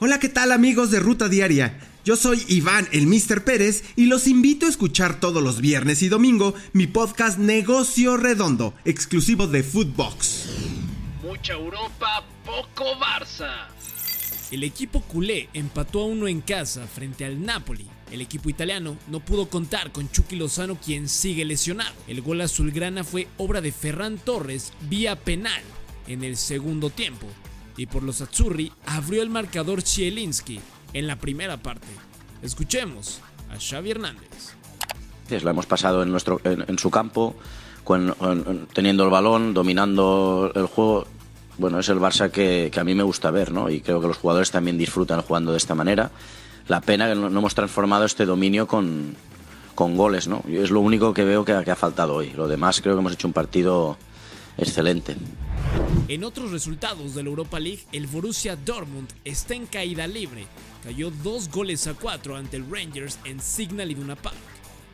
Hola, ¿qué tal amigos de Ruta Diaria? Yo soy Iván, el Mr. Pérez, y los invito a escuchar todos los viernes y domingo mi podcast Negocio Redondo, exclusivo de Foodbox. Mucha Europa, poco Barça. El equipo culé empató a uno en casa frente al Napoli. El equipo italiano no pudo contar con Chucky Lozano quien sigue lesionado. El gol azulgrana fue obra de Ferran Torres vía penal en el segundo tiempo. Y por los Azzurri abrió el marcador Chielinski en la primera parte. Escuchemos a Xavi Hernández. Lo hemos pasado en, nuestro, en, su campo, teniendo el balón, dominando el juego bueno, es el Barça que, a mí me gusta ver, ¿no? Y creo que los jugadores también disfrutan jugando de esta manera. La pena que no, hemos transformado este dominio con, con goles, ¿no? es lo único que veo que, que ha faltado hoy. Lo demás creo que hemos hecho un partido excelente. En otros resultados de la Europa League, el Borussia Dortmund está en caída libre. Cayó dos goles a cuatro ante el Rangers en Signal Iduna Park.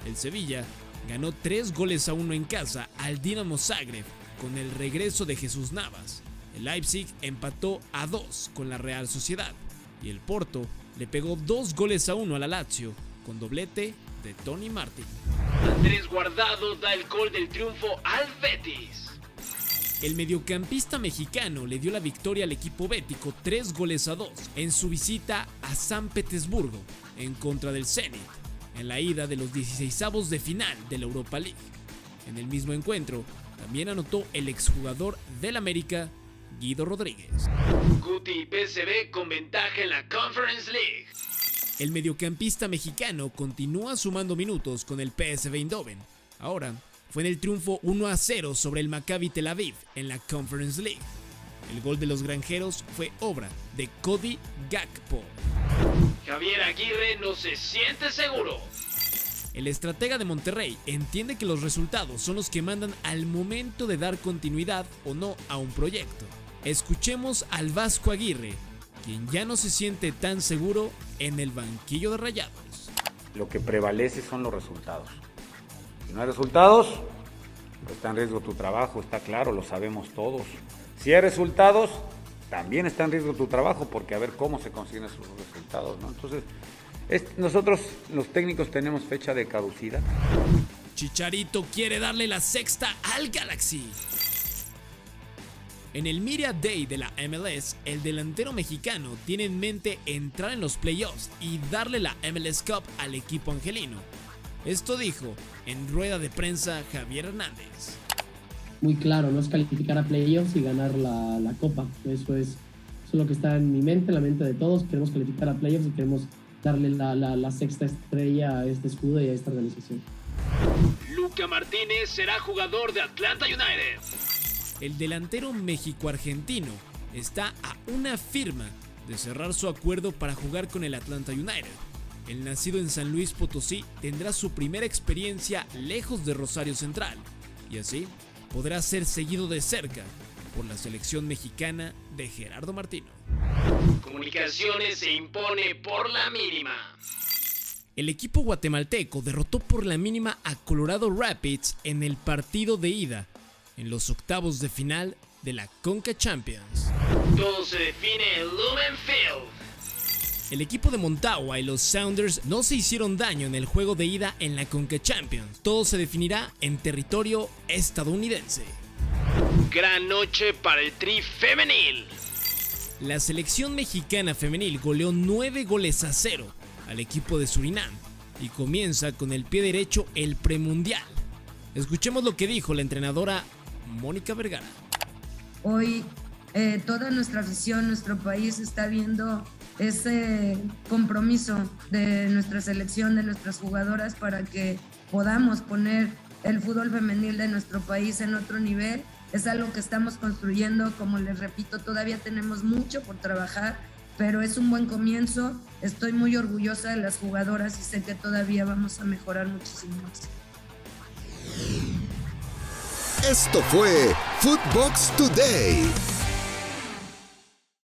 El Sevilla ganó tres goles a uno en casa al Dinamo Zagreb con el regreso de Jesús Navas. El Leipzig empató a 2 con la Real Sociedad y el Porto le pegó dos goles a uno a la Lazio con doblete de Tony Martin. Andrés Guardado da el gol del triunfo al Betis. El mediocampista mexicano le dio la victoria al equipo bético 3 goles a 2 en su visita a San Petersburgo en contra del Zenit en la ida de los 16avos de final de la Europa League. En el mismo encuentro, también anotó el exjugador del América Guido Rodríguez. Guti PSV con ventaja en la Conference League. El mediocampista mexicano continúa sumando minutos con el PSV Eindhoven. Ahora fue en el triunfo 1 a 0 sobre el Maccabi Tel Aviv en la Conference League. El gol de los granjeros fue obra de Cody Gakpo. Javier Aguirre no se siente seguro. El estratega de Monterrey entiende que los resultados son los que mandan al momento de dar continuidad o no a un proyecto. Escuchemos al Vasco Aguirre, quien ya no se siente tan seguro en el banquillo de Rayados. Lo que prevalece son los resultados. Si no hay resultados, está en riesgo tu trabajo, está claro, lo sabemos todos. Si hay resultados, también está en riesgo tu trabajo, porque a ver cómo se consiguen esos resultados, ¿no? Entonces, nosotros los técnicos tenemos fecha de caducidad. Chicharito quiere darle la sexta al Galaxy. En el Media Day de la MLS, el delantero mexicano tiene en mente entrar en los playoffs y darle la MLS Cup al equipo angelino. Esto dijo en rueda de prensa Javier Hernández. Muy claro, no es calificar a playoffs y ganar la, copa. Eso es, eso es lo que está en mi mente, en la mente de todos. Queremos calificar a playoffs y queremos darle la, la sexta estrella a este escudo y a esta organización. Luca Martínez será jugador de Atlanta United el delantero México-Argentino está a una firma de cerrar su acuerdo para jugar con el Atlanta United. El nacido en San Luis Potosí tendrá su primera experiencia lejos de Rosario Central y así podrá ser seguido de cerca por la selección mexicana de Gerardo Martino. Comunicaciones se impone por la mínima. El equipo guatemalteco derrotó por la mínima a Colorado Rapids en el partido de ida en los octavos de final de la Conca Champions. Todo se define en Lumen Field. El equipo de Montagua y los Sounders no se hicieron daño en el juego de ida en la Conca Champions. Todo se definirá en territorio estadounidense. Gran noche para el Tri Femenil. La selección mexicana femenil goleó 9 goles a 0 al equipo de Surinam y comienza con el pie derecho el premundial. Escuchemos lo que dijo la entrenadora Mónica Vergara. Hoy eh, toda nuestra afición, nuestro país está viendo ese compromiso de nuestra selección, de nuestras jugadoras para que podamos poner el fútbol femenil de nuestro país en otro nivel. Es algo que estamos construyendo, como les repito, todavía tenemos mucho por trabajar, pero es un buen comienzo. Estoy muy orgullosa de las jugadoras y sé que todavía vamos a mejorar muchísimo más. Esto fue Footbox Today.